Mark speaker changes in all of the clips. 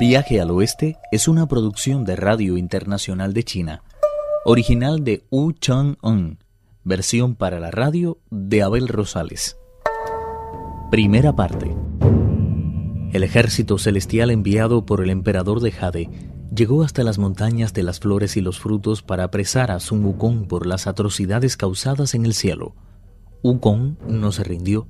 Speaker 1: Viaje al Oeste es una producción de Radio Internacional de China, original de Wu Chang-un, versión para la radio de Abel Rosales. Primera parte. El ejército celestial enviado por el emperador de Jade llegó hasta las montañas de las flores y los frutos para apresar a Sun Wukong por las atrocidades causadas en el cielo. Wukong no se rindió.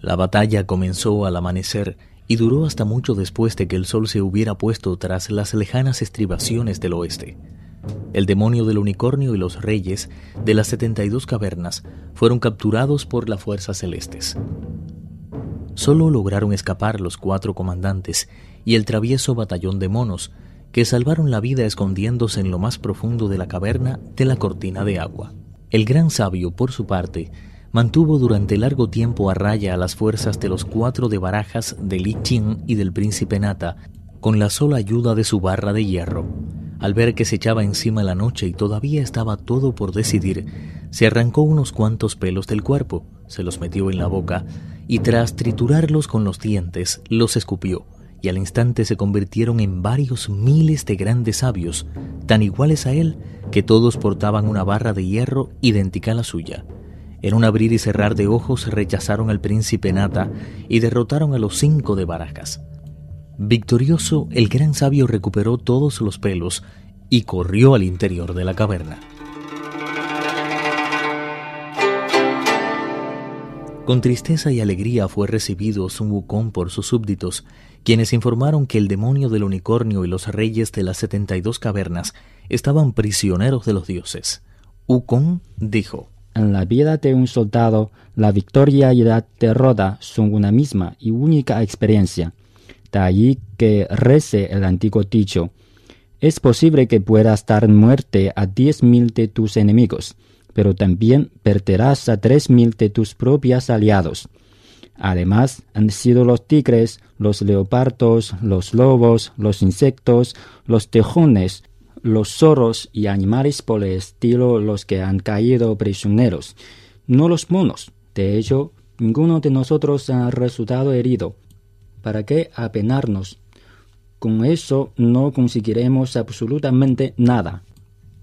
Speaker 1: La batalla comenzó al amanecer y duró hasta mucho después de que el sol se hubiera puesto tras las lejanas estribaciones del oeste. El demonio del unicornio y los reyes de las 72 cavernas fueron capturados por las fuerzas celestes. Solo lograron escapar los cuatro comandantes y el travieso batallón de monos, que salvaron la vida escondiéndose en lo más profundo de la caverna de la cortina de agua. El gran sabio, por su parte, mantuvo durante largo tiempo a raya a las fuerzas de los cuatro de barajas de Li Qing y del príncipe Nata, con la sola ayuda de su barra de hierro. Al ver que se echaba encima la noche y todavía estaba todo por decidir, se arrancó unos cuantos pelos del cuerpo, se los metió en la boca y tras triturarlos con los dientes, los escupió, y al instante se convirtieron en varios miles de grandes sabios, tan iguales a él que todos portaban una barra de hierro idéntica a la suya. En un abrir y cerrar de ojos rechazaron al príncipe Nata y derrotaron a los cinco de Barajas. Victorioso, el gran sabio recuperó todos los pelos y corrió al interior de la caverna. Con tristeza y alegría fue recibido Sun Wukong por sus súbditos, quienes informaron que el demonio del unicornio y los reyes de las setenta y dos cavernas estaban prisioneros de los dioses. Wukong dijo,
Speaker 2: en la vida de un soldado, la victoria y la derrota son una misma y única experiencia. De allí que rece el antiguo dicho, es posible que puedas dar muerte a diez mil de tus enemigos, pero también perderás a tres mil de tus propios aliados. Además, han sido los tigres, los leopardos, los lobos, los insectos, los tejones, los zorros y animales por el estilo los que han caído prisioneros, no los monos. De hecho, ninguno de nosotros ha resultado herido. ¿Para qué apenarnos? Con eso no conseguiremos absolutamente nada.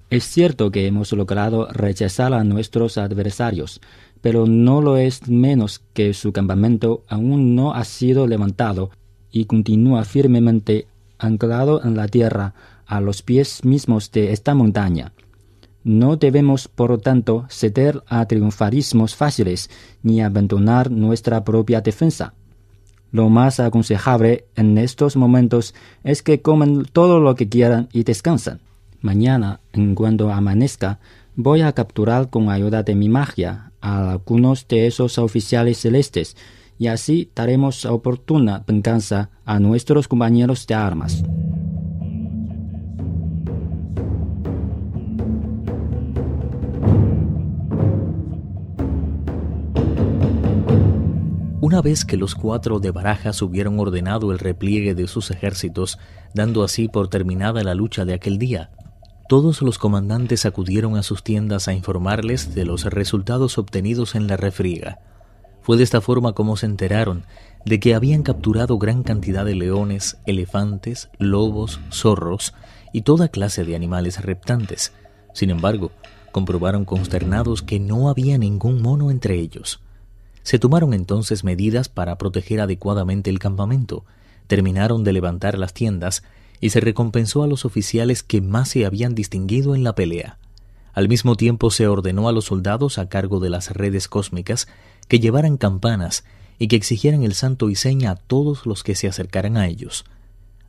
Speaker 2: Es cierto que hemos logrado rechazar a nuestros adversarios, pero no lo es menos que su campamento aún no ha sido levantado y continúa firmemente anclado en la tierra a los pies mismos de esta montaña. No debemos, por lo tanto, ceder a triunfalismos fáciles ni abandonar nuestra propia defensa. Lo más aconsejable en estos momentos es que coman todo lo que quieran y descansen. Mañana, en cuanto amanezca, voy a capturar con ayuda de mi magia a algunos de esos oficiales celestes y así daremos oportuna venganza a nuestros compañeros de armas.
Speaker 1: Una vez que los cuatro de Barajas hubieron ordenado el repliegue de sus ejércitos, dando así por terminada la lucha de aquel día, todos los comandantes acudieron a sus tiendas a informarles de los resultados obtenidos en la refriega. Fue de esta forma como se enteraron de que habían capturado gran cantidad de leones, elefantes, lobos, zorros y toda clase de animales reptantes. Sin embargo, comprobaron consternados que no había ningún mono entre ellos. Se tomaron entonces medidas para proteger adecuadamente el campamento, terminaron de levantar las tiendas y se recompensó a los oficiales que más se habían distinguido en la pelea. Al mismo tiempo se ordenó a los soldados a cargo de las redes cósmicas que llevaran campanas y que exigieran el santo y seña a todos los que se acercaran a ellos.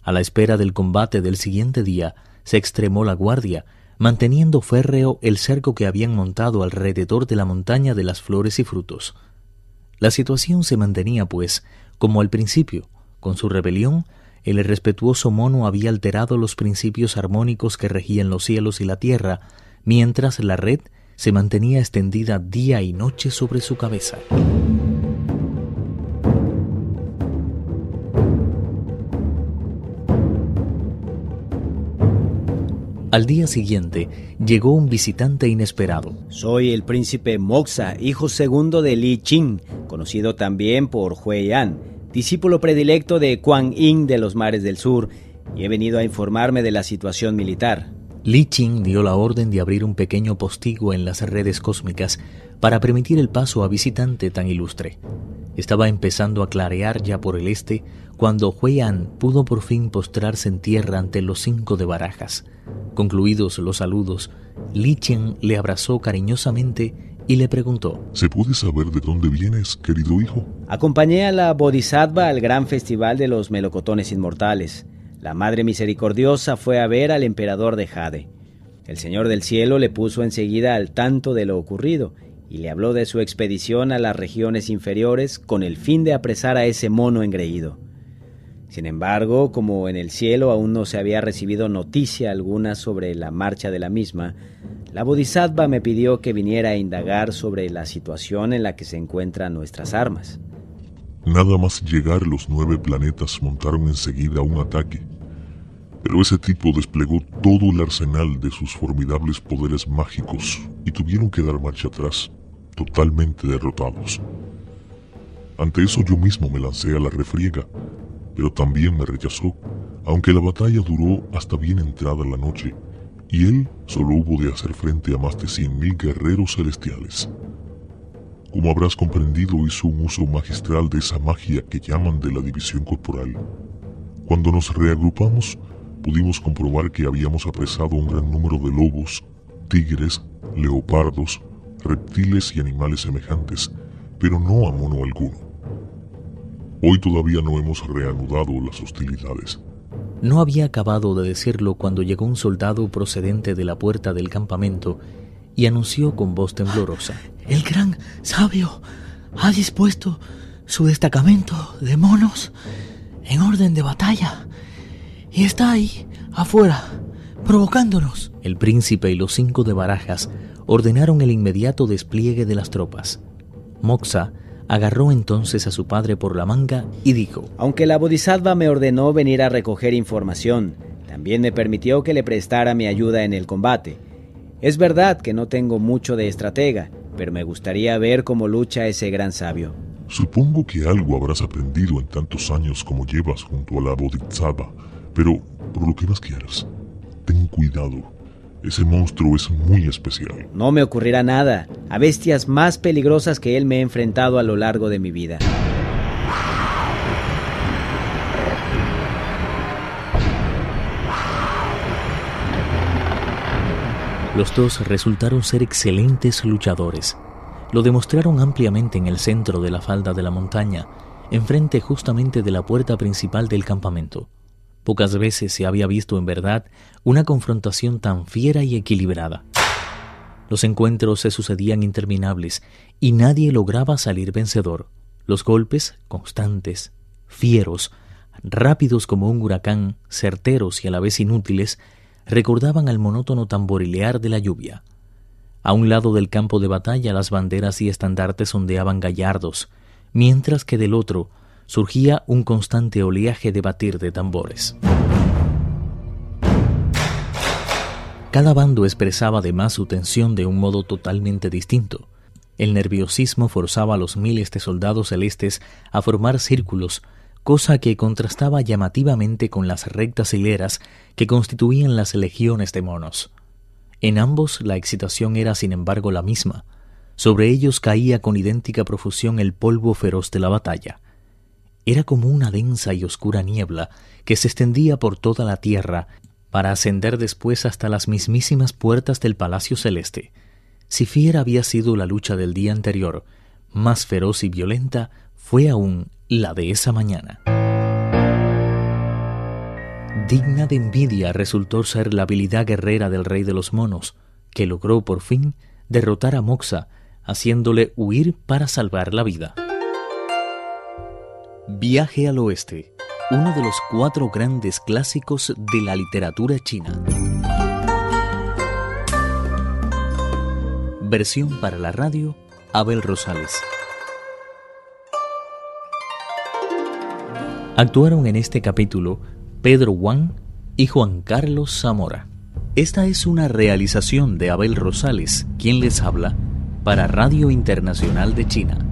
Speaker 1: A la espera del combate del siguiente día, se extremó la guardia, manteniendo férreo el cerco que habían montado alrededor de la montaña de las flores y frutos. La situación se mantenía, pues, como al principio. Con su rebelión, el irrespetuoso mono había alterado los principios armónicos que regían los cielos y la tierra, mientras la red se mantenía extendida día y noche sobre su cabeza. Al día siguiente llegó un visitante inesperado.
Speaker 3: Soy el príncipe Moxa, hijo segundo de Li Qing, conocido también por Huey An, discípulo predilecto de Kuan Yin de los mares del sur, y he venido a informarme de la situación militar.
Speaker 1: Li Qing dio la orden de abrir un pequeño postigo en las redes cósmicas para permitir el paso a visitante tan ilustre. Estaba empezando a clarear ya por el este cuando An pudo por fin postrarse en tierra ante los cinco de barajas. Concluidos los saludos, Li Qing le abrazó cariñosamente y le preguntó:
Speaker 4: ¿Se puede saber de dónde vienes, querido hijo?
Speaker 3: Acompañé a la Bodhisattva al gran festival de los melocotones inmortales. La Madre Misericordiosa fue a ver al emperador de Jade. El Señor del Cielo le puso enseguida al tanto de lo ocurrido y le habló de su expedición a las regiones inferiores con el fin de apresar a ese mono engreído. Sin embargo, como en el cielo aún no se había recibido noticia alguna sobre la marcha de la misma, la Bodhisattva me pidió que viniera a indagar sobre la situación en la que se encuentran nuestras armas.
Speaker 4: Nada más llegar los nueve planetas montaron enseguida un ataque, pero ese tipo desplegó todo el arsenal de sus formidables poderes mágicos y tuvieron que dar marcha atrás, totalmente derrotados. Ante eso yo mismo me lancé a la refriega, pero también me rechazó, aunque la batalla duró hasta bien entrada la noche, y él solo hubo de hacer frente a más de cien mil guerreros celestiales. Como habrás comprendido, hizo un uso magistral de esa magia que llaman de la división corporal. Cuando nos reagrupamos, pudimos comprobar que habíamos apresado un gran número de lobos, tigres, leopardos, reptiles y animales semejantes, pero no a mono alguno. Hoy todavía no hemos reanudado las hostilidades.
Speaker 1: No había acabado de decirlo cuando llegó un soldado procedente de la puerta del campamento y anunció con voz temblorosa.
Speaker 5: El gran sabio ha dispuesto su destacamento de monos en orden de batalla y está ahí, afuera, provocándonos.
Speaker 1: El príncipe y los cinco de barajas ordenaron el inmediato despliegue de las tropas. Moxa agarró entonces a su padre por la manga y dijo,
Speaker 3: Aunque la Bodhisattva me ordenó venir a recoger información, también me permitió que le prestara mi ayuda en el combate. Es verdad que no tengo mucho de estratega, pero me gustaría ver cómo lucha ese gran sabio.
Speaker 4: Supongo que algo habrás aprendido en tantos años como llevas junto a la Bodhisattva, pero por lo que más quieras, ten cuidado. Ese monstruo es muy especial.
Speaker 3: No me ocurrirá nada a bestias más peligrosas que él me he enfrentado a lo largo de mi vida.
Speaker 1: Los dos resultaron ser excelentes luchadores. Lo demostraron ampliamente en el centro de la falda de la montaña, enfrente justamente de la puerta principal del campamento. Pocas veces se había visto en verdad una confrontación tan fiera y equilibrada. Los encuentros se sucedían interminables y nadie lograba salir vencedor. Los golpes, constantes, fieros, rápidos como un huracán, certeros y a la vez inútiles, recordaban al monótono tamborilear de la lluvia. A un lado del campo de batalla las banderas y estandartes ondeaban gallardos, mientras que del otro surgía un constante oleaje de batir de tambores. Cada bando expresaba además su tensión de un modo totalmente distinto. El nerviosismo forzaba a los miles de soldados celestes a formar círculos, cosa que contrastaba llamativamente con las rectas hileras que constituían las legiones de monos. En ambos la excitación era sin embargo la misma. Sobre ellos caía con idéntica profusión el polvo feroz de la batalla era como una densa y oscura niebla que se extendía por toda la tierra para ascender después hasta las mismísimas puertas del Palacio Celeste. Si fiera había sido la lucha del día anterior, más feroz y violenta fue aún la de esa mañana. Digna de envidia resultó ser la habilidad guerrera del rey de los monos, que logró por fin derrotar a Moxa, haciéndole huir para salvar la vida. Viaje al Oeste, uno de los cuatro grandes clásicos de la literatura china. Versión para la radio, Abel Rosales. Actuaron en este capítulo Pedro Wang y Juan Carlos Zamora. Esta es una realización de Abel Rosales, quien les habla, para Radio Internacional de China.